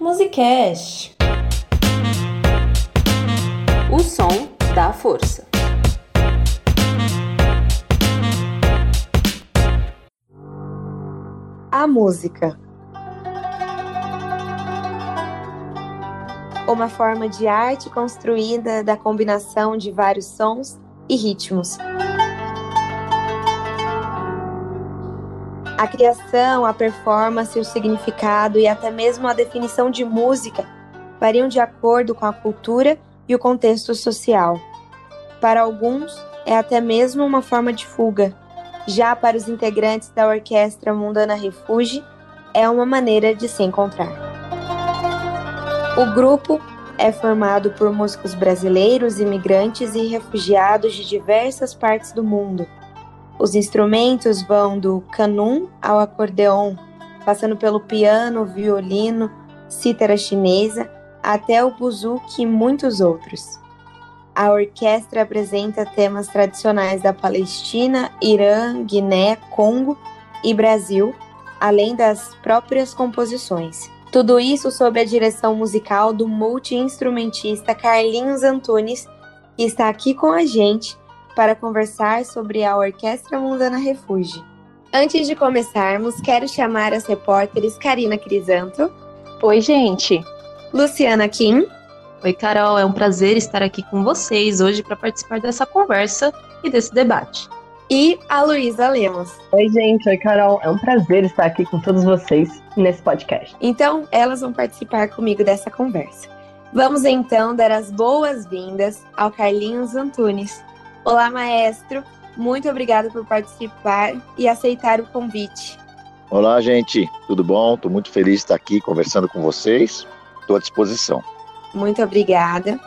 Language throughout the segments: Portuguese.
Musicast. O som da força. A música. Uma forma de arte construída da combinação de vários sons e ritmos. A criação, a performance, o significado e até mesmo a definição de música variam de acordo com a cultura e o contexto social. Para alguns, é até mesmo uma forma de fuga. Já para os integrantes da orquestra Mundana Refuge, é uma maneira de se encontrar. O grupo é formado por músicos brasileiros, imigrantes e refugiados de diversas partes do mundo os instrumentos vão do canum ao acordeon, passando pelo piano, violino, cítara chinesa, até o buzuki e muitos outros. A orquestra apresenta temas tradicionais da Palestina, Irã, Guiné, Congo e Brasil, além das próprias composições. Tudo isso sob a direção musical do multi-instrumentista Carlinhos Antunes, que está aqui com a gente para conversar sobre a Orquestra Mundana Refúgio. Antes de começarmos, quero chamar as repórteres Karina Crisanto. Oi, gente. Luciana Kim. Oi, Carol. É um prazer estar aqui com vocês hoje para participar dessa conversa e desse debate. E a Luísa Lemos. Oi, gente. Oi, Carol. É um prazer estar aqui com todos vocês nesse podcast. Então, elas vão participar comigo dessa conversa. Vamos então dar as boas-vindas ao Carlinhos Antunes, Olá, maestro. Muito obrigada por participar e aceitar o convite. Olá, gente. Tudo bom? Estou muito feliz de estar aqui conversando com vocês. Estou à disposição. Muito obrigada.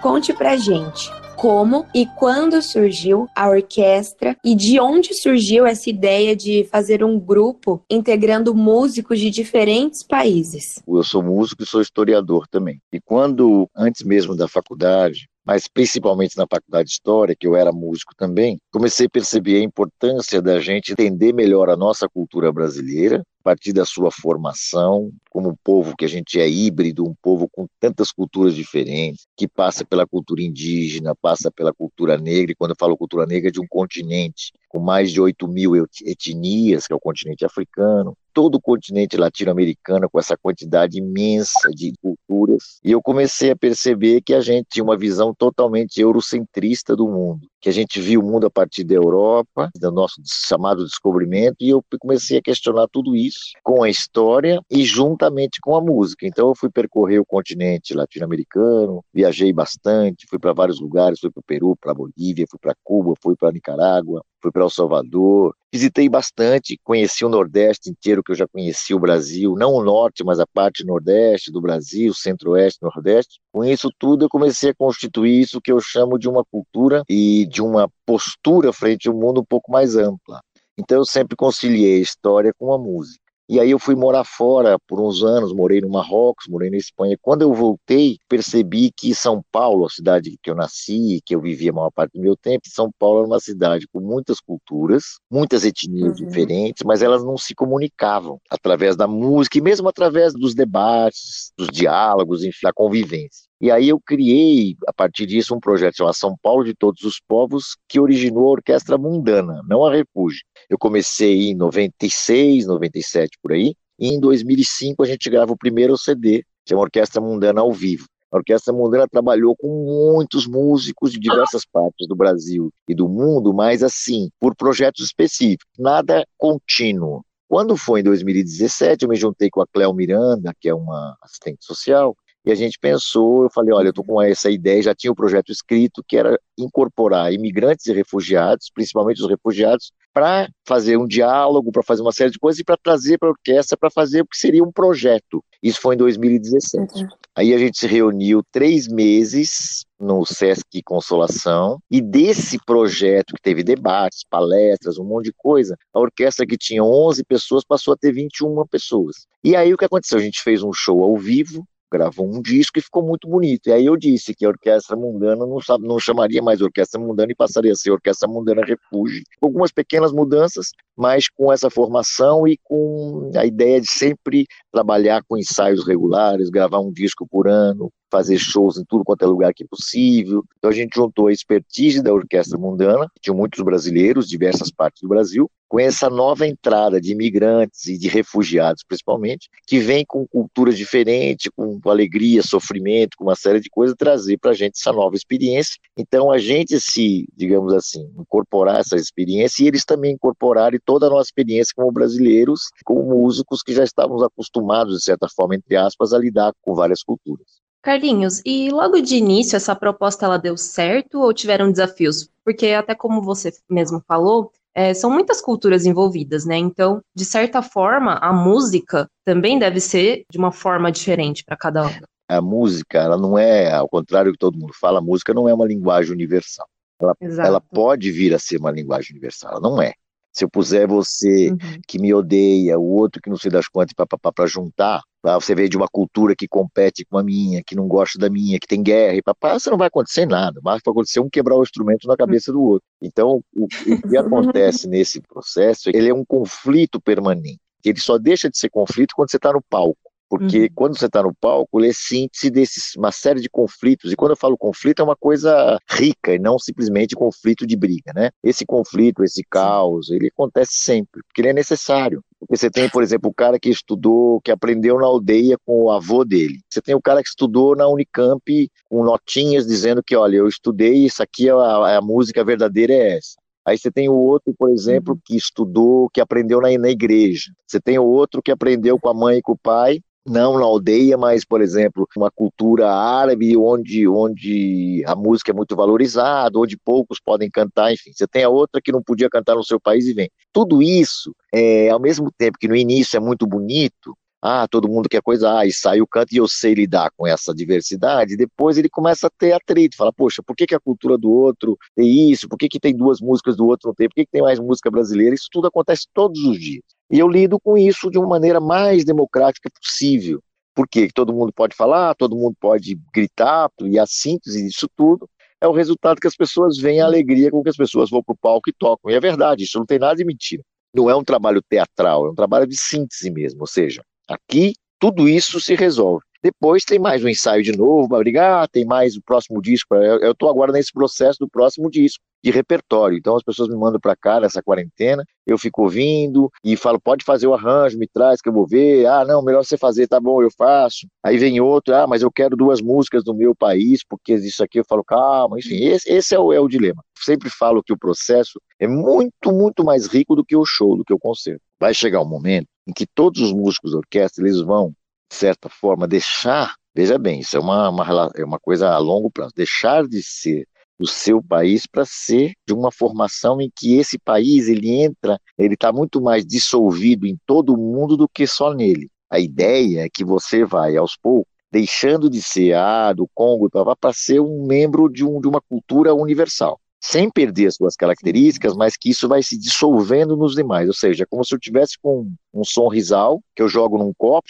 Conte pra gente como e quando surgiu a orquestra e de onde surgiu essa ideia de fazer um grupo integrando músicos de diferentes países. Eu sou músico e sou historiador também. E quando, antes mesmo da faculdade, mas principalmente na faculdade de História, que eu era músico também, comecei a perceber a importância da gente entender melhor a nossa cultura brasileira, partir da sua formação, como um povo que a gente é híbrido, um povo com tantas culturas diferentes, que passa pela cultura indígena, passa pela cultura negra, e quando eu falo cultura negra, é de um continente com mais de 8 mil etnias, que é o continente africano, todo o continente latino-americano com essa quantidade imensa de culturas. E eu comecei a perceber que a gente tinha uma visão totalmente eurocentrista do mundo, que a gente viu o mundo a partir da Europa, do nosso chamado descobrimento, e eu comecei a questionar tudo isso com a história e juntamente com a música. Então eu fui percorrer o continente latino-americano, viajei bastante, fui para vários lugares, fui para o Peru, para a Bolívia, fui para Cuba, fui para Nicarágua, fui para El Salvador, visitei bastante, conheci o Nordeste inteiro, que eu já conheci o Brasil, não o Norte, mas a parte Nordeste do Brasil, Centro-Oeste, Nordeste. Com isso tudo, eu comecei a constituir isso que eu chamo de uma cultura e de uma postura frente ao mundo um pouco mais ampla. Então, eu sempre conciliei a história com a música. E aí eu fui morar fora por uns anos, morei no Marrocos, morei na Espanha. Quando eu voltei, percebi que São Paulo, a cidade que eu nasci, que eu vivia a maior parte do meu tempo, São Paulo era uma cidade com muitas culturas, muitas etnias uhum. diferentes, mas elas não se comunicavam através da música e mesmo através dos debates, dos diálogos, enfim, da convivência. E aí eu criei, a partir disso, um projeto chamado São Paulo de Todos os Povos, que originou a Orquestra Mundana, não a Refúgio. Eu comecei em 96, 97 por aí, e em 2005 a gente grava o primeiro CD, que é Orquestra Mundana ao vivo. A Orquestra Mundana trabalhou com muitos músicos de diversas partes do Brasil e do mundo, mas assim, por projetos específicos, nada contínuo. Quando foi em 2017, eu me juntei com a Cléo Miranda, que é uma assistente social, e a gente pensou, eu falei, olha, eu estou com essa ideia, já tinha o um projeto escrito, que era incorporar imigrantes e refugiados, principalmente os refugiados, para fazer um diálogo, para fazer uma série de coisas e para trazer para a orquestra para fazer o que seria um projeto. Isso foi em 2017. Uhum. Aí a gente se reuniu três meses no Sesc Consolação e desse projeto que teve debates, palestras, um monte de coisa, a orquestra que tinha 11 pessoas passou a ter 21 pessoas. E aí o que aconteceu? A gente fez um show ao vivo gravou um disco e ficou muito bonito. E aí eu disse que a Orquestra Mundana não, não chamaria mais Orquestra Mundana e passaria a ser Orquestra Mundana Refúgio. Algumas pequenas mudanças, mas com essa formação e com a ideia de sempre trabalhar com ensaios regulares, gravar um disco por ano, fazer shows em tudo quanto é lugar que possível. Então a gente juntou a expertise da Orquestra Mundana, que tinha muitos brasileiros, diversas partes do Brasil, com essa nova entrada de imigrantes e de refugiados, principalmente, que vem com culturas diferentes, com alegria, sofrimento, com uma série de coisas, trazer para a gente essa nova experiência. Então, a gente se, digamos assim, incorporar essa experiência e eles também incorporarem toda a nossa experiência como brasileiros, como músicos que já estávamos acostumados, de certa forma, entre aspas, a lidar com várias culturas. Carlinhos, e logo de início essa proposta ela deu certo ou tiveram desafios? Porque até como você mesmo falou, é, são muitas culturas envolvidas, né? Então, de certa forma, a música também deve ser de uma forma diferente para cada um. A música, ela não é, ao contrário do que todo mundo fala, a música não é uma linguagem universal. Ela, ela pode vir a ser uma linguagem universal, ela não é. Se eu puser você uhum. que me odeia, o outro que não se das contas para juntar, você veio de uma cultura que compete com a minha, que não gosta da minha, que tem guerra e papá, você não vai acontecer nada. Mas vai acontecer um quebrar o instrumento na cabeça do outro. Então, o, o que acontece nesse processo, ele é um conflito permanente. Ele só deixa de ser conflito quando você está no palco. Porque uhum. quando você está no palco, ele é síntese desses uma série de conflitos. E quando eu falo conflito, é uma coisa rica e não simplesmente conflito de briga, né? Esse conflito, esse caos, ele acontece sempre, porque ele é necessário. Porque você tem, por exemplo, o cara que estudou, que aprendeu na aldeia com o avô dele. Você tem o cara que estudou na Unicamp com notinhas dizendo que, olha, eu estudei, isso aqui é a, a música verdadeira é essa. Aí você tem o outro, por exemplo, uhum. que estudou, que aprendeu na, na igreja. Você tem o outro que aprendeu com a mãe e com o pai não na aldeia, mas, por exemplo, uma cultura árabe onde, onde a música é muito valorizada, onde poucos podem cantar, enfim. Você tem a outra que não podia cantar no seu país e vem. Tudo isso, é, ao mesmo tempo que no início é muito bonito, ah, todo mundo quer coisa, ah, e sai o canto e eu sei lidar com essa diversidade, depois ele começa a ter atrito, fala, poxa, por que, que a cultura do outro tem isso? Por que, que tem duas músicas do outro não tem? Por que, que tem mais música brasileira? Isso tudo acontece todos os dias. E eu lido com isso de uma maneira mais democrática possível. Porque todo mundo pode falar, todo mundo pode gritar, e a síntese disso tudo é o resultado que as pessoas veem a alegria com que as pessoas vão para o palco e tocam. E é verdade, isso não tem nada de mentira. Não é um trabalho teatral, é um trabalho de síntese mesmo. Ou seja, aqui tudo isso se resolve. Depois tem mais um ensaio de novo para brigar, tem mais o próximo disco. Eu estou agora nesse processo do próximo disco de repertório. Então as pessoas me mandam para cá nessa quarentena, eu fico ouvindo e falo, pode fazer o arranjo, me traz que eu vou ver. Ah, não, melhor você fazer, tá bom, eu faço. Aí vem outro, ah, mas eu quero duas músicas do meu país, porque isso aqui eu falo, calma, enfim, esse, esse é, o, é o dilema. Sempre falo que o processo é muito, muito mais rico do que o show, do que o concerto. Vai chegar um momento em que todos os músicos da orquestra eles vão de certa forma, deixar, veja bem, isso é uma, uma, é uma coisa a longo prazo, deixar de ser o seu país para ser de uma formação em que esse país ele entra, ele está muito mais dissolvido em todo o mundo do que só nele. A ideia é que você vai aos poucos deixando de ser ah, do Congo para ser um membro de, um, de uma cultura universal sem perder as suas características, mas que isso vai se dissolvendo nos demais. Ou seja, é como se eu tivesse com um sonrisal que eu jogo num copo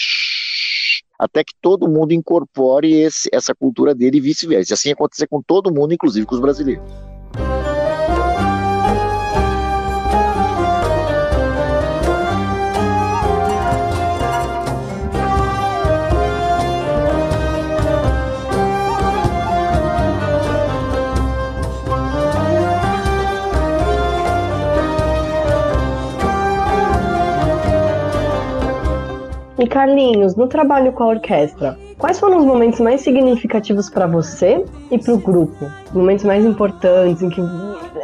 até que todo mundo incorpore esse, essa cultura dele e vice-versa. Assim acontecer com todo mundo, inclusive com os brasileiros. E Carlinhos, no trabalho com a orquestra, quais foram os momentos mais significativos para você e para o grupo? Momentos mais importantes, em que,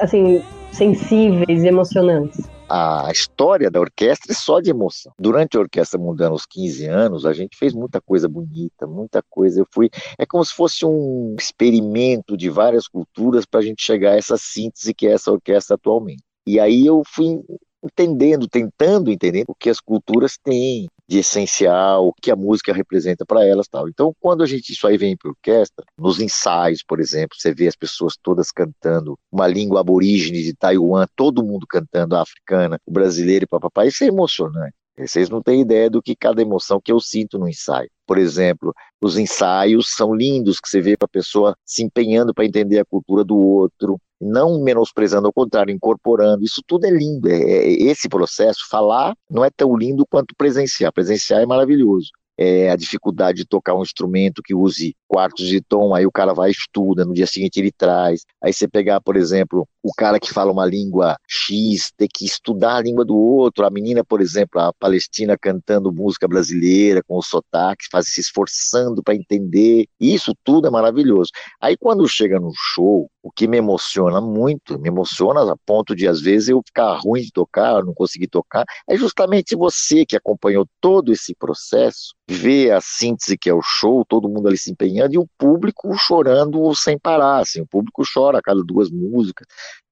assim, sensíveis e emocionantes? a história da orquestra é só de emoção. Durante a Orquestra Mundana, aos 15 anos, a gente fez muita coisa bonita, muita coisa. Eu fui. É como se fosse um experimento de várias culturas para a gente chegar a essa síntese que é essa orquestra atualmente. E aí eu fui entendendo, tentando entender o que as culturas têm de essencial, o que a música representa para elas, tal. Então, quando a gente isso aí vem para orquestra, nos ensaios, por exemplo, você vê as pessoas todas cantando uma língua aborígene de Taiwan, todo mundo cantando a africana, o brasileiro e papapá, isso é emocionante. Vocês não têm ideia do que cada emoção que eu sinto no ensaio. Por exemplo, os ensaios são lindos, que você vê a pessoa se empenhando para entender a cultura do outro, não menosprezando, ao contrário, incorporando. Isso tudo é lindo. É, é, esse processo, falar, não é tão lindo quanto presenciar. Presenciar é maravilhoso é, a dificuldade de tocar um instrumento que use quartos de tom, aí o cara vai estuda, no dia seguinte ele traz. Aí você pegar, por exemplo, o cara que fala uma língua X, ter que estudar a língua do outro, a menina, por exemplo, a palestina cantando música brasileira com os sotaques, faz, se esforçando para entender. Isso tudo é maravilhoso. Aí quando chega no show, o que me emociona muito, me emociona a ponto de às vezes eu ficar ruim de tocar, não conseguir tocar, é justamente você que acompanhou todo esse processo, vê a síntese que é o show, todo mundo ali se empenhando e o público chorando sem parar, assim, o público chora a cada duas músicas.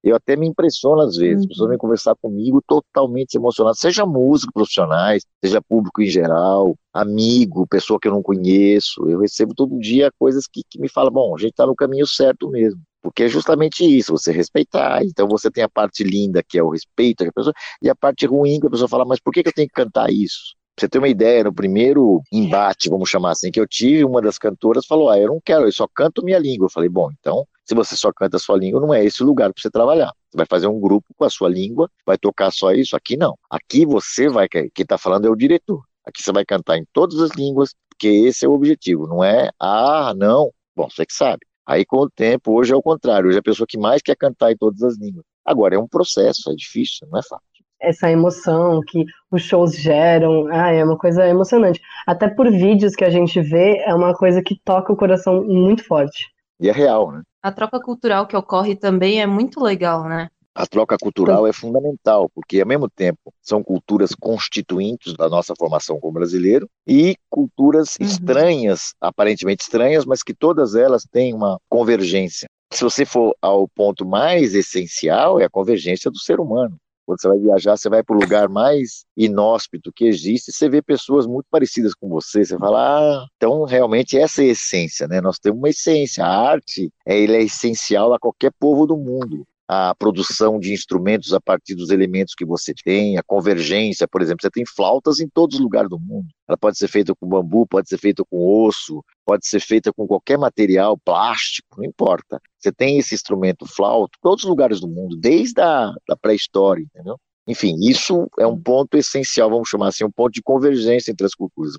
Eu até me impressiono às vezes, uhum. as pessoas vêm conversar comigo totalmente emocionadas, seja músicos profissionais, seja público em geral, amigo, pessoa que eu não conheço. Eu recebo todo dia coisas que, que me falam, bom, a gente está no caminho certo mesmo. Porque é justamente isso, você respeitar. Então você tem a parte linda, que é o respeito, a pessoa, e a parte ruim, que a pessoa fala, mas por que, eu tenho que cantar isso? Você ter uma ideia, no primeiro embate, vamos chamar assim, que eu tive, uma das cantoras falou: Ah, eu não quero, eu só canto minha língua. Eu falei: Bom, então, se você só canta a sua língua, não é esse o lugar para você trabalhar. Você vai fazer um grupo com a sua língua, vai tocar só isso. Aqui não. Aqui você vai, quem está falando é o diretor. Aqui você vai cantar em todas as línguas, porque esse é o objetivo. Não é, ah, não. Bom, você que sabe. Aí, com o tempo, hoje é o contrário. Hoje é a pessoa que mais quer cantar em todas as línguas. Agora, é um processo, é difícil, não é fácil essa emoção que os shows geram. Ah, é uma coisa emocionante. Até por vídeos que a gente vê, é uma coisa que toca o coração muito forte. E é real, né? A troca cultural que ocorre também é muito legal, né? A troca cultural é fundamental, porque ao mesmo tempo são culturas constituintes da nossa formação como brasileiro e culturas uhum. estranhas, aparentemente estranhas, mas que todas elas têm uma convergência. Se você for ao ponto mais essencial, é a convergência do ser humano. Quando você vai viajar, você vai para o lugar mais inóspito que existe, você vê pessoas muito parecidas com você, você fala, ah, então realmente essa é a essência, né? Nós temos uma essência, a arte, ele é essencial a qualquer povo do mundo a produção de instrumentos a partir dos elementos que você tem, a convergência, por exemplo, você tem flautas em todos os lugares do mundo. Ela pode ser feita com bambu, pode ser feita com osso, pode ser feita com qualquer material, plástico, não importa. Você tem esse instrumento flauta em todos os lugares do mundo, desde a da pré-história, entendeu? Enfim, isso é um ponto essencial, vamos chamar assim, um ponto de convergência entre as culturas.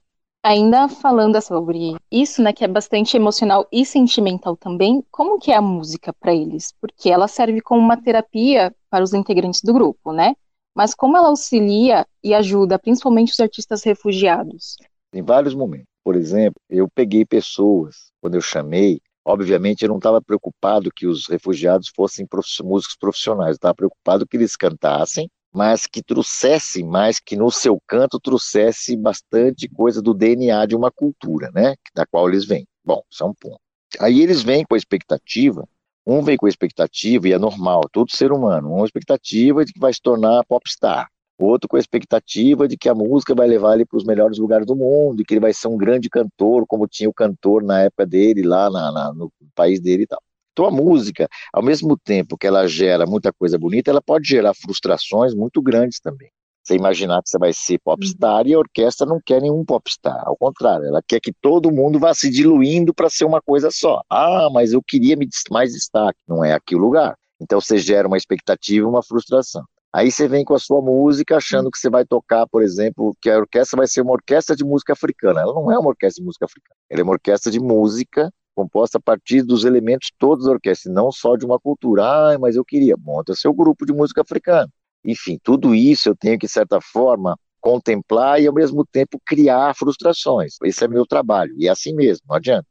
Ainda falando sobre isso, né, que é bastante emocional e sentimental também, como que é a música para eles? Porque ela serve como uma terapia para os integrantes do grupo, né? Mas como ela auxilia e ajuda principalmente os artistas refugiados? Em vários momentos. Por exemplo, eu peguei pessoas, quando eu chamei, obviamente eu não estava preocupado que os refugiados fossem músicos profissionais, estava preocupado que eles cantassem mas que trouxesse mais, que no seu canto trouxesse bastante coisa do DNA de uma cultura, né, da qual eles vêm. Bom, isso é um ponto. Aí eles vêm com a expectativa, um vem com a expectativa, e é normal, todo ser humano, uma expectativa de que vai se tornar popstar, outro com a expectativa de que a música vai levar ele para os melhores lugares do mundo, e que ele vai ser um grande cantor, como tinha o cantor na época dele, lá na, na, no país dele e tal. Então a música, ao mesmo tempo que ela gera muita coisa bonita, ela pode gerar frustrações muito grandes também. Você imaginar que você vai ser popstar e a orquestra não quer nenhum popstar. Ao contrário, ela quer que todo mundo vá se diluindo para ser uma coisa só. Ah, mas eu queria mais destaque. Não é aqui o lugar. Então você gera uma expectativa e uma frustração. Aí você vem com a sua música achando que você vai tocar, por exemplo, que a orquestra vai ser uma orquestra de música africana. Ela não é uma orquestra de música africana. Ela é uma orquestra de música composta a partir dos elementos todos da orquestra, não só de uma cultura. Ah, mas eu queria, monta seu grupo de música africana. Enfim, tudo isso eu tenho que, de certa forma, contemplar e, ao mesmo tempo, criar frustrações. Esse é meu trabalho, e é assim mesmo, não adianta.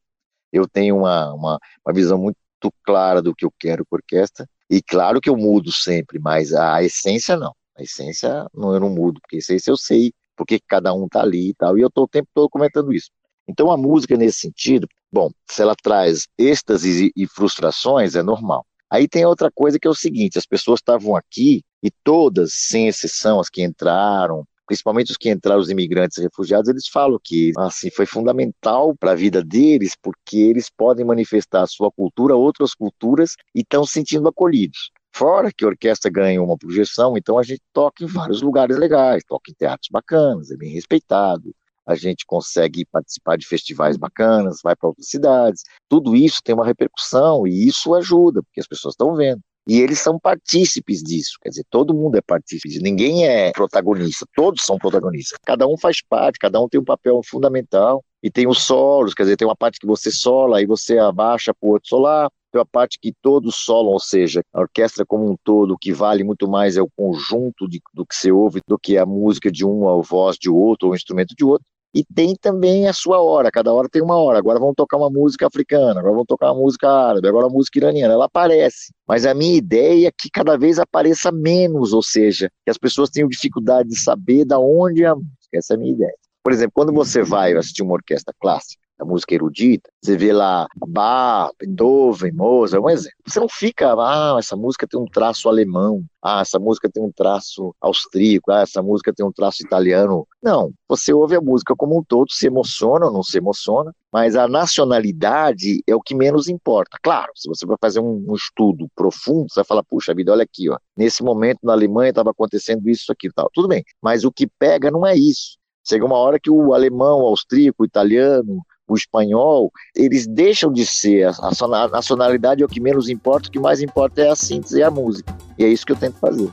Eu tenho uma, uma, uma visão muito clara do que eu quero com a orquestra, e claro que eu mudo sempre, mas a essência não. A essência não, eu não mudo, porque a essência eu sei porque cada um está ali e tal, e eu estou o tempo todo comentando isso. Então a música nesse sentido, bom, se ela traz êxtases e, e frustrações, é normal. Aí tem outra coisa que é o seguinte: as pessoas estavam aqui e todas, sem exceção, as que entraram, principalmente os que entraram, os imigrantes e refugiados, eles falam que assim foi fundamental para a vida deles, porque eles podem manifestar a sua cultura, outras culturas, e estão se sentindo acolhidos. Fora que a orquestra ganha uma projeção, então a gente toca em vários lugares legais, toca em teatros bacanas, é bem respeitado, a gente consegue participar de festivais bacanas, vai para outras cidades. Tudo isso tem uma repercussão e isso ajuda, porque as pessoas estão vendo. E eles são partícipes disso, quer dizer, todo mundo é partícipe, ninguém é protagonista, todos são protagonistas. Cada um faz parte, cada um tem um papel fundamental. E tem os solos, quer dizer, tem uma parte que você sola, aí você abaixa para o outro solar, tem a parte que todos solam, ou seja, a orquestra como um todo, o que vale muito mais é o conjunto de, do que você ouve do que a música de um, a voz de outro, ou o instrumento de outro. E tem também a sua hora, cada hora tem uma hora. Agora vamos tocar uma música africana, agora vamos tocar uma música árabe, agora uma música iraniana. Ela aparece. Mas a minha ideia é que cada vez apareça menos, ou seja, que as pessoas tenham dificuldade de saber da onde é a música. Essa é a minha ideia. Por exemplo, quando você vai assistir uma orquestra clássica, a música erudita, você vê lá Bach, Beethoven, Mozart, um exemplo. Você não fica, ah, essa música tem um traço alemão, ah, essa música tem um traço austríaco, ah, essa música tem um traço italiano. Não, você ouve a música como um todo, se emociona ou não se emociona, mas a nacionalidade é o que menos importa. Claro, se você vai fazer um, um estudo profundo, você vai falar, puxa vida, olha aqui, ó, nesse momento na Alemanha estava acontecendo isso, aqui tal. Tudo bem, mas o que pega não é isso. Chega uma hora que o alemão, o austríaco, o italiano, o espanhol, eles deixam de ser. A nacionalidade é o que menos importa, o que mais importa é a síntese e a música. E é isso que eu tento fazer.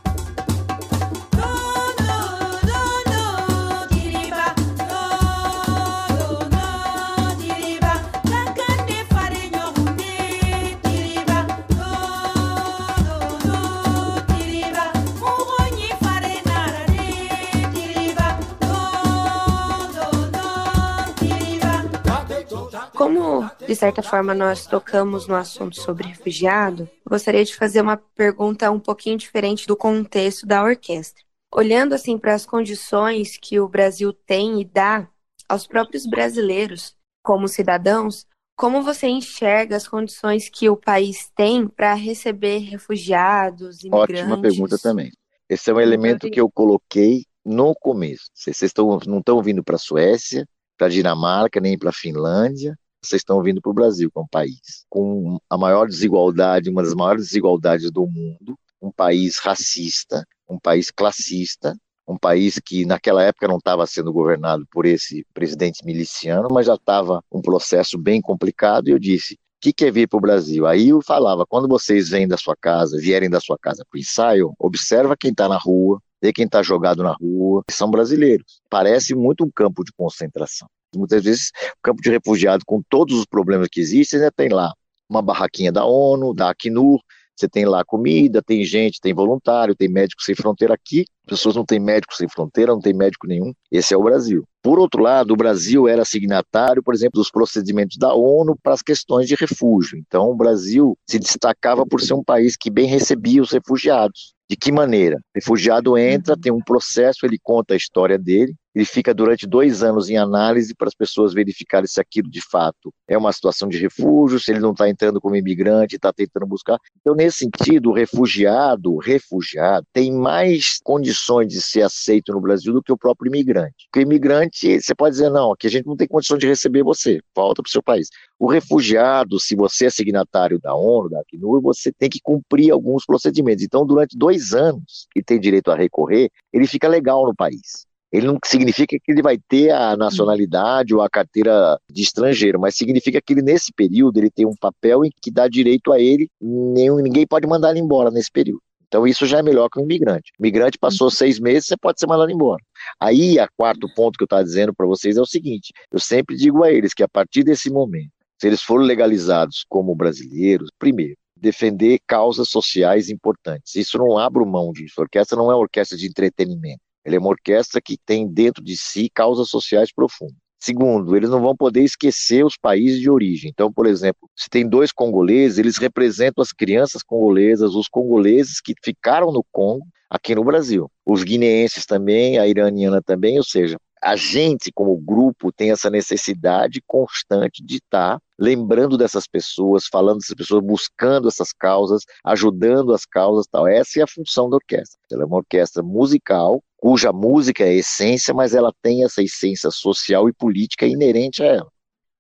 De certa forma, nós tocamos no assunto sobre refugiado, gostaria de fazer uma pergunta um pouquinho diferente do contexto da orquestra. Olhando assim para as condições que o Brasil tem e dá aos próprios brasileiros como cidadãos, como você enxerga as condições que o país tem para receber refugiados, imigrantes? Ótima pergunta também. Esse é um elemento que eu coloquei no começo. Vocês estão, não estão vindo para a Suécia, para a Dinamarca, nem para a Finlândia, vocês estão vindo para o Brasil, que é um país com a maior desigualdade, uma das maiores desigualdades do mundo, um país racista, um país classista, um país que naquela época não estava sendo governado por esse presidente miliciano, mas já estava um processo bem complicado, e eu disse, o que, que é vir para o Brasil? Aí eu falava, quando vocês vêm da sua casa, vierem da sua casa para o ensaio, observa quem está na rua, vê quem está jogado na rua, são brasileiros. Parece muito um campo de concentração. Muitas vezes, o campo de refugiado, com todos os problemas que existem, né, tem lá uma barraquinha da ONU, da Acnur, você tem lá comida, tem gente, tem voluntário, tem médico sem fronteira aqui. Pessoas não têm médico sem fronteira, não tem médico nenhum. Esse é o Brasil. Por outro lado, o Brasil era signatário, por exemplo, dos procedimentos da ONU para as questões de refúgio. Então, o Brasil se destacava por ser um país que bem recebia os refugiados. De que maneira? Refugiado entra, tem um processo, ele conta a história dele, ele fica durante dois anos em análise para as pessoas verificarem se aquilo de fato é uma situação de refúgio, se ele não está entrando como imigrante, está tentando buscar. Então, nesse sentido, o refugiado, refugiado, tem mais condições de ser aceito no Brasil do que o próprio imigrante. Porque o imigrante, você pode dizer, não, aqui a gente não tem condição de receber você, volta para o seu país. O refugiado, se você é signatário da ONU, da Acnur, você tem que cumprir alguns procedimentos. Então, durante dois anos que tem direito a recorrer, ele fica legal no país ele não significa que ele vai ter a nacionalidade ou a carteira de estrangeiro, mas significa que ele, nesse período, ele tem um papel em que dá direito a ele, nenhum, ninguém pode mandar ele embora nesse período. Então isso já é melhor que um imigrante. O imigrante passou seis meses, você pode ser mandado embora. Aí, a quarto ponto que eu estava dizendo para vocês é o seguinte: eu sempre digo a eles que a partir desse momento, se eles forem legalizados como brasileiros, primeiro, defender causas sociais importantes. Isso não abre mão disso. A orquestra não é uma orquestra de entretenimento. Ele é uma orquestra que tem dentro de si causas sociais profundas. Segundo, eles não vão poder esquecer os países de origem. Então, por exemplo, se tem dois congoleses, eles representam as crianças congolesas, os congoleses que ficaram no Congo, aqui no Brasil. Os guineenses também, a iraniana também, ou seja, a gente, como grupo, tem essa necessidade constante de estar lembrando dessas pessoas, falando dessas pessoas, buscando essas causas, ajudando as causas tal. Essa é a função da orquestra. Ela é uma orquestra musical, cuja música é essência, mas ela tem essa essência social e política inerente a ela.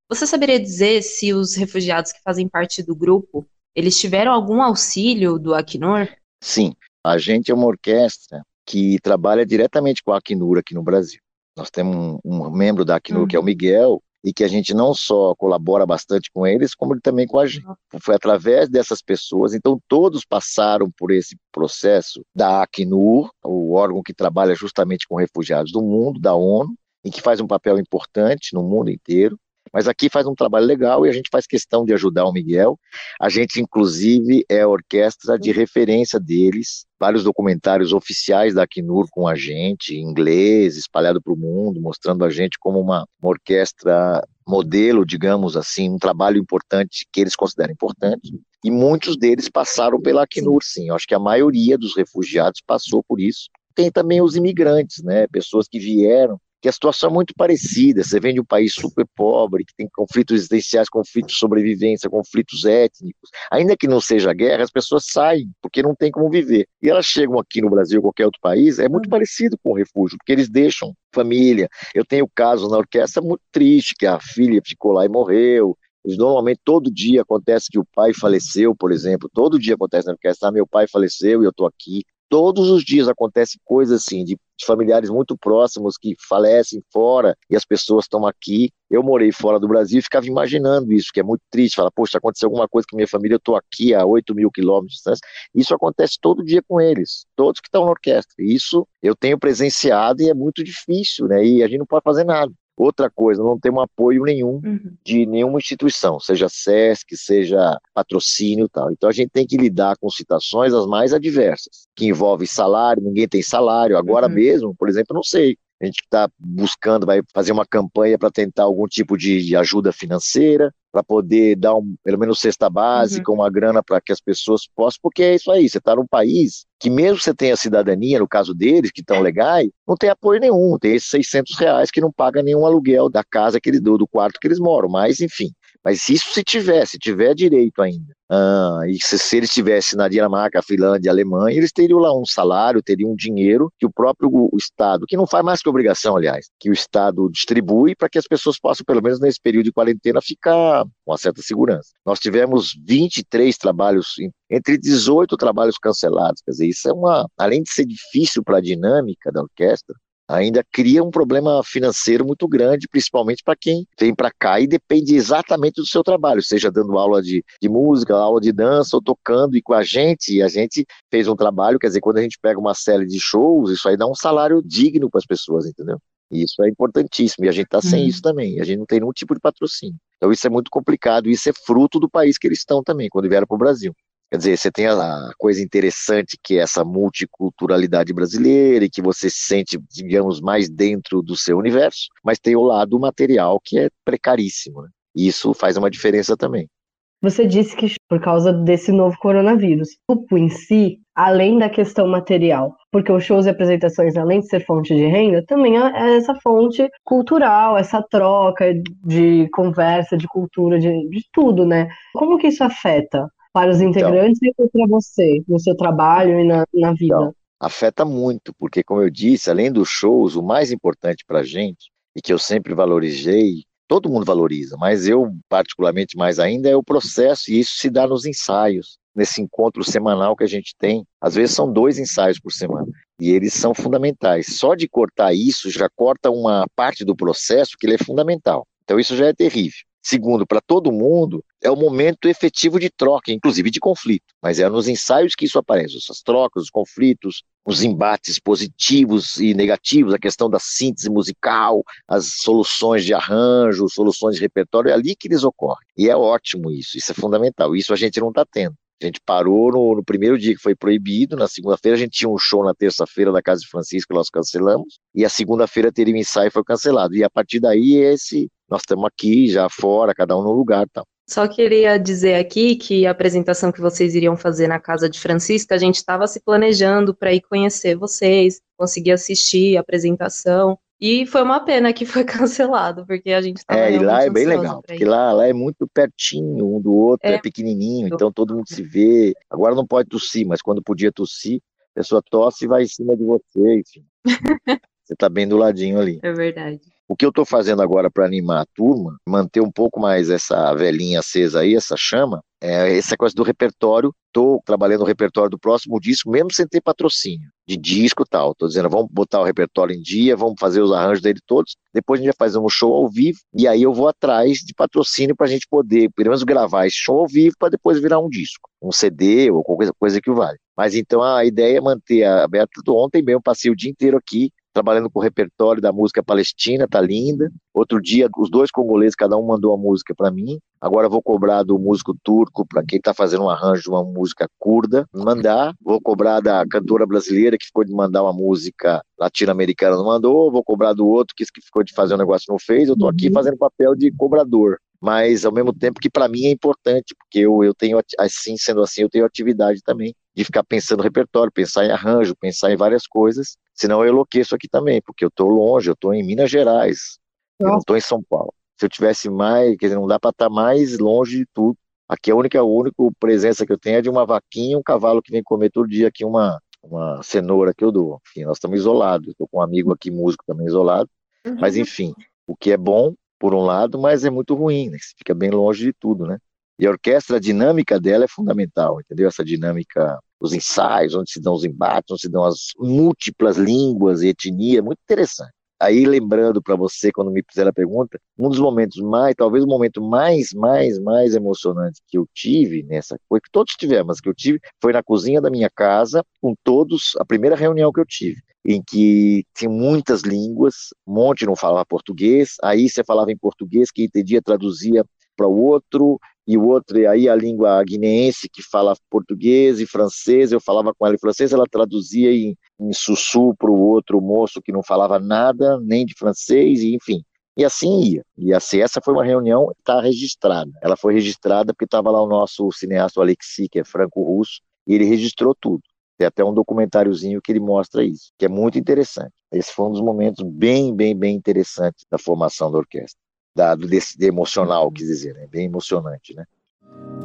Você saberia dizer se os refugiados que fazem parte do grupo, eles tiveram algum auxílio do Acnur? Sim, a gente é uma orquestra que trabalha diretamente com a Acnur aqui no Brasil. Nós temos um, um membro da Acnur, uhum. que é o uhum. Miguel, e que a gente não só colabora bastante com eles, como também com a gente. Foi através dessas pessoas, então todos passaram por esse processo da Acnur, o órgão que trabalha justamente com refugiados do mundo, da ONU, e que faz um papel importante no mundo inteiro. Mas aqui faz um trabalho legal e a gente faz questão de ajudar o Miguel. A gente, inclusive, é a orquestra de referência deles, vários documentários oficiais da Acnur com a gente, em inglês, espalhado para o mundo, mostrando a gente como uma, uma orquestra modelo, digamos assim, um trabalho importante que eles consideram importante. E muitos deles passaram pela Acnur, sim. Eu acho que a maioria dos refugiados passou por isso. Tem também os imigrantes, né? Pessoas que vieram que a situação é muito parecida. Você vem de um país super pobre, que tem conflitos existenciais, conflitos de sobrevivência, conflitos étnicos. Ainda que não seja guerra, as pessoas saem, porque não tem como viver. E elas chegam aqui no Brasil, qualquer outro país, é muito uhum. parecido com o refúgio, porque eles deixam família. Eu tenho caso na orquestra muito triste, que a filha ficou lá e morreu. Normalmente, todo dia acontece que o pai faleceu, por exemplo. Todo dia acontece na orquestra, ah, meu pai faleceu e eu estou aqui todos os dias acontece coisas assim de, familiares muito próximos que falecem fora e as pessoas estão aqui. Eu morei fora do Brasil e ficava imaginando isso, que é muito triste. Fala, poxa, aconteceu alguma coisa com minha família, eu estou aqui a 8 mil quilômetros de distância. Isso acontece todo dia com eles, todos que estão na orquestra. Isso eu tenho presenciado e é muito difícil, né? E a gente não pode fazer nada. Outra coisa, não temos apoio nenhum uhum. de nenhuma instituição, seja SESC, seja patrocínio e tal. Então a gente tem que lidar com situações as mais adversas, que envolve salário, ninguém tem salário. Agora uhum. mesmo, por exemplo, não sei. A gente está buscando, vai fazer uma campanha para tentar algum tipo de ajuda financeira, para poder dar um, pelo menos cesta básica, uhum. uma grana para que as pessoas possam, porque é isso aí, você está num país que mesmo você tenha cidadania, no caso deles, que estão legais, não tem apoio nenhum, tem esses 600 reais que não paga nenhum aluguel da casa que eles, do, do quarto que eles moram, mas enfim, mas isso se tiver, se tiver direito ainda. Ah, e se, se eles estivessem na Dinamarca, Finlândia, Alemanha, eles teriam lá um salário, teriam um dinheiro que o próprio o Estado, que não faz mais que obrigação, aliás, que o Estado distribui para que as pessoas possam, pelo menos nesse período de quarentena, ficar com uma certa segurança. Nós tivemos 23 trabalhos, entre 18 trabalhos cancelados. Quer dizer, isso é uma, além de ser difícil para a dinâmica da orquestra, ainda cria um problema financeiro muito grande, principalmente para quem vem para cá e depende exatamente do seu trabalho, seja dando aula de, de música, aula de dança ou tocando e com a gente. E a gente fez um trabalho, quer dizer, quando a gente pega uma série de shows, isso aí dá um salário digno para as pessoas, entendeu? E isso é importantíssimo. E a gente está sem uhum. isso também. A gente não tem nenhum tipo de patrocínio. Então isso é muito complicado. E isso é fruto do país que eles estão também, quando vieram para o Brasil. Quer dizer, você tem a coisa interessante que é essa multiculturalidade brasileira e que você se sente, digamos, mais dentro do seu universo, mas tem o lado material que é precaríssimo. Né? E isso faz uma diferença também. Você disse que por causa desse novo coronavírus, o grupo em si, além da questão material, porque os shows e apresentações, além de ser fonte de renda, também é essa fonte cultural, essa troca de conversa, de cultura, de, de tudo, né? Como que isso afeta para os integrantes então, e para você, no seu trabalho e na, na vida? Então, afeta muito, porque, como eu disse, além dos shows, o mais importante para a gente, e que eu sempre valorizei, todo mundo valoriza, mas eu, particularmente mais ainda, é o processo, e isso se dá nos ensaios, nesse encontro semanal que a gente tem. Às vezes são dois ensaios por semana, e eles são fundamentais. Só de cortar isso já corta uma parte do processo que ele é fundamental. Então isso já é terrível. Segundo, para todo mundo, é o momento efetivo de troca, inclusive de conflito. Mas é nos ensaios que isso aparece, essas trocas, os conflitos, os embates positivos e negativos, a questão da síntese musical, as soluções de arranjo, soluções de repertório, é ali que eles ocorrem. E é ótimo isso, isso é fundamental. Isso a gente não está tendo. A gente parou no, no, primeiro dia que foi proibido, na segunda-feira a gente tinha um show na terça-feira da Casa de Francisco, nós cancelamos, e a segunda-feira teria um ensaio e foi cancelado. E a partir daí, esse, nós estamos aqui, já fora, cada um no lugar tal. Só queria dizer aqui que a apresentação que vocês iriam fazer na casa de Francisco, a gente estava se planejando para ir conhecer vocês, conseguir assistir a apresentação. E foi uma pena que foi cancelado, porque a gente estava É, e lá é bem legal, porque lá, lá é muito pertinho um do outro, é, é pequenininho, então todo mundo se vê. Agora não pode tossir, mas quando podia tossir, a pessoa tosse e vai em cima de você, enfim. Você está bem do ladinho ali. É verdade. O que eu estou fazendo agora para animar a turma, manter um pouco mais essa velhinha acesa aí, essa chama, é essa coisa do repertório. Estou trabalhando o repertório do próximo disco, mesmo sem ter patrocínio de disco e tal. Estou dizendo, vamos botar o repertório em dia, vamos fazer os arranjos dele todos. Depois a gente vai fazer um show ao vivo e aí eu vou atrás de patrocínio para a gente poder, pelo menos, gravar esse show ao vivo para depois virar um disco, um CD ou qualquer coisa que vale. Mas então a ideia é manter aberta. Ontem mesmo passei o dia inteiro aqui trabalhando com o repertório da música palestina, tá linda. Outro dia, os dois congoleses, cada um mandou uma música para mim. Agora vou cobrar do músico turco, para quem está fazendo um arranjo de uma música curda, mandar. Vou cobrar da cantora brasileira, que ficou de mandar uma música latino-americana, não mandou. Vou cobrar do outro, que ficou de fazer um negócio não fez. Eu estou aqui uhum. fazendo papel de cobrador mas ao mesmo tempo que para mim é importante, porque eu, eu tenho, assim, sendo assim, eu tenho atividade também de ficar pensando no repertório, pensar em arranjo, pensar em várias coisas, senão eu enlouqueço aqui também, porque eu estou longe, eu estou em Minas Gerais, Nossa. eu não estou em São Paulo. Se eu tivesse mais, quer dizer, não dá para estar tá mais longe de tudo. Aqui a única, a única presença que eu tenho é de uma vaquinha, um cavalo que vem comer todo dia aqui uma, uma cenoura que eu dou. Enfim, nós estamos isolados. Estou com um amigo aqui, músico também isolado. Uhum. Mas enfim, o que é bom, por um lado, mas é muito ruim, né? Você fica bem longe de tudo, né? E a orquestra, a dinâmica dela é fundamental, entendeu? Essa dinâmica, os ensaios, onde se dão os embates, onde se dão as múltiplas línguas e etnia, muito interessante. Aí, lembrando para você, quando me fizeram a pergunta, um dos momentos mais, talvez o momento mais, mais, mais emocionante que eu tive nessa coisa, que todos tivemos, mas que eu tive, foi na cozinha da minha casa, com todos, a primeira reunião que eu tive em que tinha muitas línguas, um monte não falava português, aí você falava em português, quem entendia traduzia para o outro, e o outro, e aí a língua guineense que fala português e francês, eu falava com ela em francês, ela traduzia em, em para o outro moço que não falava nada, nem de francês, e enfim. E assim ia. E assim, essa foi uma reunião, está registrada. Ela foi registrada porque estava lá o nosso cineasta Alexi, que é franco-russo, e ele registrou tudo. Tem até um documentáriozinho que ele mostra isso, que é muito interessante. Esse foi um dos momentos bem, bem, bem interessantes da formação da orquestra. Da, do desse, emocional, quis dizer, né? Bem emocionante, né?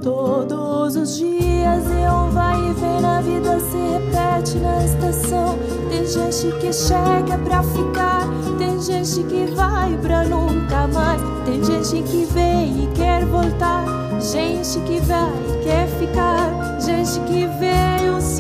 Todos os dias eu vai e vem na vida se repete na estação. Tem gente que chega pra ficar, tem gente que vai pra nunca mais. Tem gente que vem e quer voltar, gente que vai e quer ficar.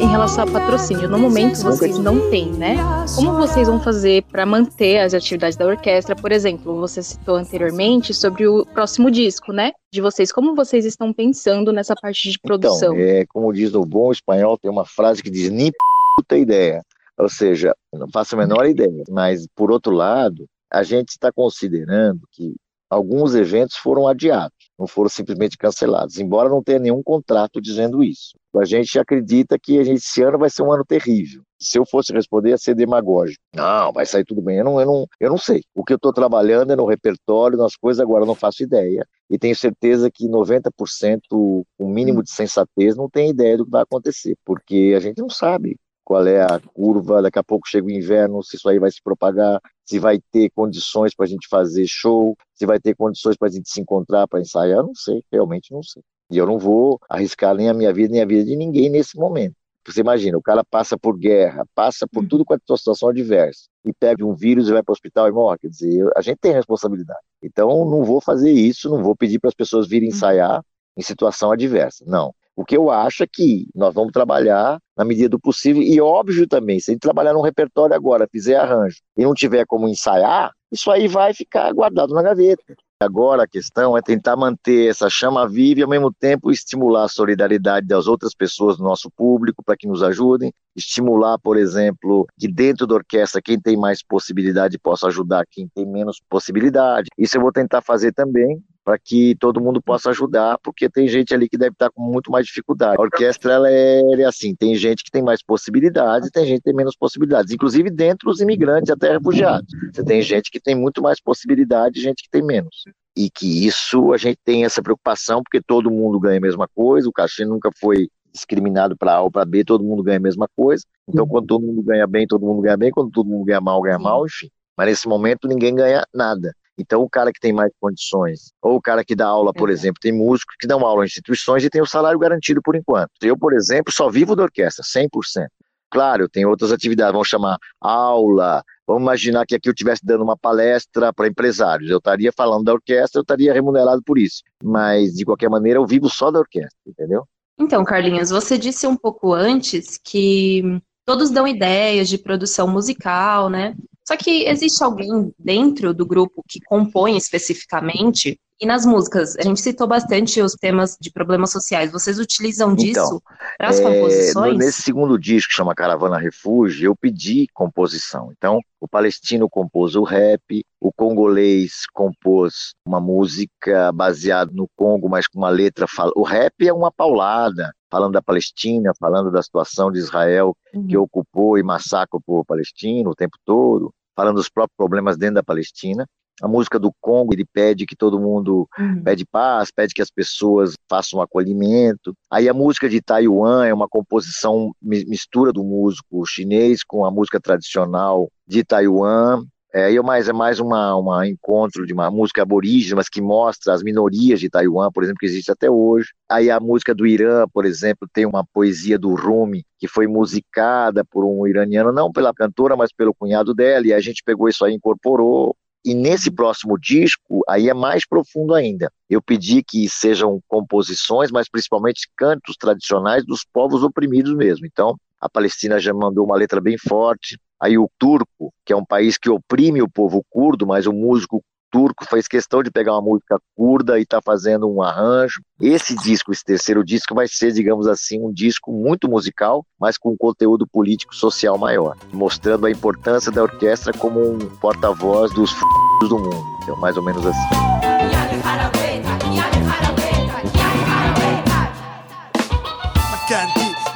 Em relação a patrocínio, no momento vocês não têm, né? Como vocês vão fazer para manter as atividades da orquestra? Por exemplo, você citou anteriormente sobre o próximo disco, né? De vocês, como vocês estão pensando nessa parte de produção? Então, é, como diz no bom espanhol, tem uma frase que diz nem puta ideia. Ou seja, não faço a menor ideia. Mas, por outro lado, a gente está considerando que alguns eventos foram adiados, não foram simplesmente cancelados, embora não tenha nenhum contrato dizendo isso. A gente acredita que a gente, esse ano vai ser um ano terrível. Se eu fosse responder, ia ser demagógico. Não, vai sair tudo bem. Eu não, eu não, eu não sei. O que eu estou trabalhando é no repertório, nas coisas, agora eu não faço ideia. E tenho certeza que 90%, o mínimo de sensatez, não tem ideia do que vai acontecer, porque a gente não sabe qual é a curva, daqui a pouco chega o inverno, se isso aí vai se propagar, se vai ter condições para a gente fazer show, se vai ter condições para a gente se encontrar para ensaiar, não sei, realmente não sei. E eu não vou arriscar nem a minha vida, nem a vida de ninguém nesse momento. Você imagina, o cara passa por guerra, passa por tudo com a situação adversa, e pega um vírus e vai para o hospital e morre. Quer dizer, a gente tem responsabilidade. Então, não vou fazer isso, não vou pedir para as pessoas virem ensaiar em situação adversa. Não. O que eu acho é que nós vamos trabalhar na medida do possível, e óbvio também, se a gente trabalhar num repertório agora, fizer arranjo e não tiver como ensaiar, isso aí vai ficar guardado na gaveta. Agora a questão é tentar manter essa chama viva e ao mesmo tempo estimular a solidariedade das outras pessoas do nosso público para que nos ajudem, estimular, por exemplo, que dentro da orquestra quem tem mais possibilidade possa ajudar quem tem menos possibilidade. Isso eu vou tentar fazer também, para que todo mundo possa ajudar, porque tem gente ali que deve estar com muito mais dificuldade. A orquestra ela é, assim, tem gente que tem mais possibilidades, tem gente que tem menos possibilidades, inclusive dentro dos imigrantes até refugiados. Você tem gente que tem muito mais possibilidade, gente que tem menos. E que isso a gente tem essa preocupação, porque todo mundo ganha a mesma coisa, o cachê nunca foi discriminado para A ou para B, todo mundo ganha a mesma coisa. Então, quando todo mundo ganha bem, todo mundo ganha bem, quando todo mundo ganha mal, ganha mal, enfim. Mas nesse momento ninguém ganha nada. Então, o cara que tem mais condições, ou o cara que dá aula, por exemplo, tem músicos que dão aula em instituições e tem o salário garantido por enquanto. Eu, por exemplo, só vivo da orquestra, 100%. Claro, tem outras atividades, vamos chamar aula. Vamos imaginar que aqui eu estivesse dando uma palestra para empresários. Eu estaria falando da orquestra, eu estaria remunerado por isso. Mas, de qualquer maneira, eu vivo só da orquestra, entendeu? Então, Carlinhos, você disse um pouco antes que todos dão ideias de produção musical, né? Só que existe alguém dentro do grupo que compõe especificamente e nas músicas, a gente citou bastante os temas de problemas sociais. Vocês utilizam Então, disso para as É, composições? nesse segundo disco, que chama Caravana Refúgio, eu pedi composição. Então, o palestino compôs o rap, o congolês compôs uma música baseada no Congo, mas com uma letra. fal- O rap é uma paulada, falando da Palestina, falando da situação de Israel que ocupou e massacra o povo palestino o tempo todo, falando dos próprios problemas dentro da Palestina. A música do Congo, ele pede que todo mundo Uhum. pede paz, pede que as pessoas façam um acolhimento. Aí a música de Taiwan é uma composição mi- mistura do músico chinês com a música tradicional de Taiwan. É, aí é mais, é mais uma, uma encontro de uma música aborígene, mas que mostra as minorias de Taiwan, por exemplo, que existe até hoje. Aí a música do Irã, por exemplo, tem uma poesia do Rumi, que foi musicada por um iraniano, não pela cantora, mas pelo cunhado dela, e a gente pegou isso aí e incorporou. E nesse próximo disco, aí é mais profundo ainda. Eu pedi que sejam composições, mas principalmente cantos tradicionais dos povos oprimidos mesmo. Então, a Palestina já mandou uma letra bem forte. Aí o turco, que é um país que oprime o povo curdo, mas o músico turco fez questão de pegar uma música curda e está fazendo um arranjo. Esse disco, esse terceiro disco, vai ser, digamos assim, um disco muito musical, mas com um conteúdo político-social maior, mostrando a importância da orquestra como um porta-voz dos f... do mundo. Então, mais ou menos assim.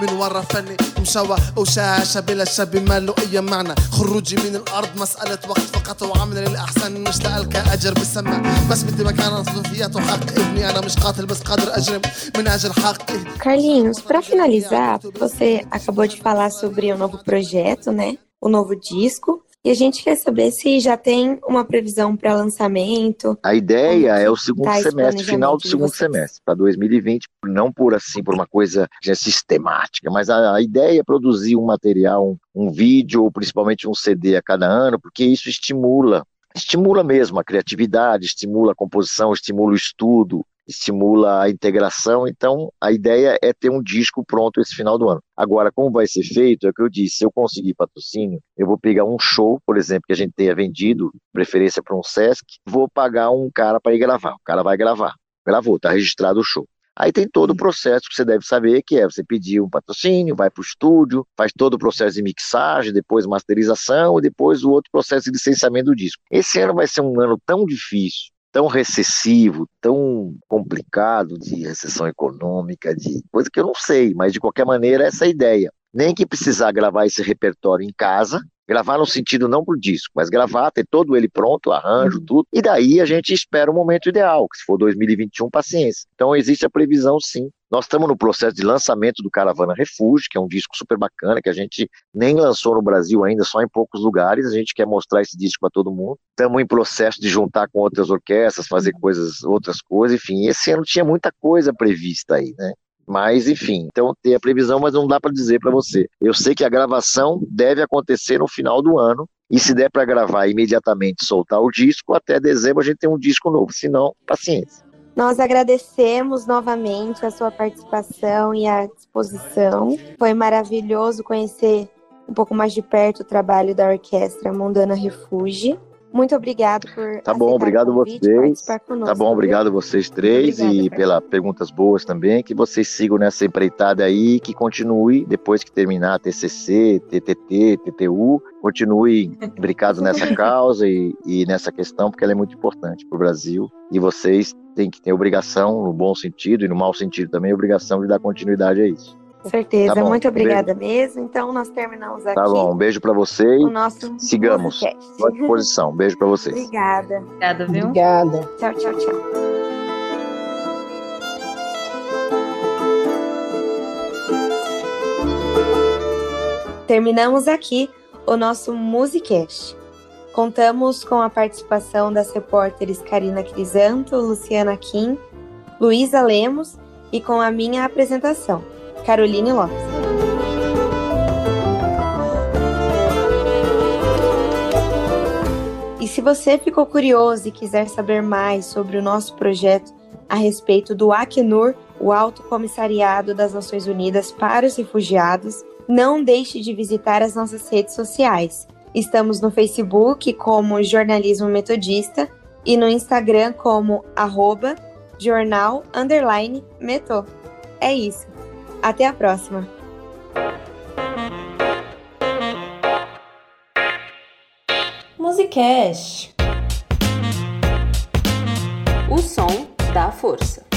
من ورا فني مشوى وشاشة بلا شاب ما له أي معنى. خروجي من الأرض مسألة وقت فقط وعمل الأحسن مش لألك أجر بالسما بس بدي مكان صدفيات وحق ابني. أنا مش قاتل بس قادر أجرم من أجل حقي. Carlinhos, para finalizar, você acabou de falar sobre o novo projeto, né? O novo disco. E a gente quer saber se já tem uma previsão para lançamento. A ideia é o segundo tá semestre, final do segundo semestre, para 2020, não por assim, por uma coisa já sistemática, mas a, a ideia é produzir um material, um, um vídeo, ou principalmente um CD a cada ano, porque isso estimula, estimula mesmo a criatividade, estimula a composição, estimula o estudo, estimula a integração. Então, a ideia é ter um disco pronto esse final do ano. Agora, como vai ser feito? É o que eu disse: se eu conseguir patrocínio, eu vou pegar um show, por exemplo, que a gente tenha vendido, preferência para um SESC, vou pagar um cara para ir gravar. O cara vai gravar. Gravou, está registrado o show. Aí tem todo o processo que você deve saber, que é você pedir um patrocínio, vai para o estúdio, faz todo o processo de mixagem, depois masterização e depois o outro processo de licenciamento do disco. Esse ano vai ser um ano tão difícil, tão recessivo, tão complicado de recessão econômica, de coisa que eu não sei, mas de qualquer maneira essa é a ideia. Nem que precisar gravar esse repertório em casa, gravar no sentido não pro disco, mas gravar, ter todo ele pronto, arranjo, tudo, e daí a gente espera o momento ideal, que se for 2021, paciência. Então existe a previsão sim. Nós estamos no processo de lançamento do Caravana Refúgio, que é um disco super bacana, que a gente nem lançou no Brasil ainda, só em poucos lugares. A gente quer mostrar esse disco para todo mundo. Estamos em processo de juntar com outras orquestras, fazer coisas, outras coisas, enfim. Esse ano tinha muita coisa prevista aí, né? Mas, enfim, então tem a previsão, mas não dá para dizer para você. Eu sei que a gravação deve acontecer no final do ano, e se der para gravar imediatamente, soltar o disco, até dezembro a gente tem um disco novo. Se não, paciência. Nós agradecemos novamente a sua participação e a disposição. Foi maravilhoso conhecer um pouco mais de perto o trabalho da Orquestra Mundana Refúgio. Muito obrigado por Tá bom, obrigado convite, vocês. conosco, Tá bom, viu? obrigado vocês três Obrigada, e pelas perguntas boas também. Que vocês sigam nessa empreitada aí, que continue depois que terminar a TCC, TTT, TTU, continue imbricado nessa causa e, e nessa questão, porque ela é muito importante para o Brasil. E vocês têm que ter obrigação, no bom sentido e no mau sentido também, obrigação de dar continuidade a isso. Com certeza, Tá muito obrigada mesmo. Então, nós terminamos aqui Tá bom, um beijo para vocês. o nosso Sigamos. podcast. À disposição. Beijo para vocês. Obrigada. Obrigada, viu? Obrigada. Tchau, tchau, tchau. Terminamos aqui o nosso Musicast. Contamos com a participação das repórteres Karina Crisanto, Luciana Kim, Luísa Lemos e com a minha apresentação, Caroline Lopes. E se você ficou curioso e quiser saber mais sobre o nosso projeto a respeito do Acnur, o Alto Comissariado das Nações Unidas para os Refugiados, não deixe de visitar as nossas redes sociais. Estamos no Facebook como Jornalismo Metodista e no Instagram como arroba jornal underline meto. É isso. Até a próxima. Musicast. O som da força.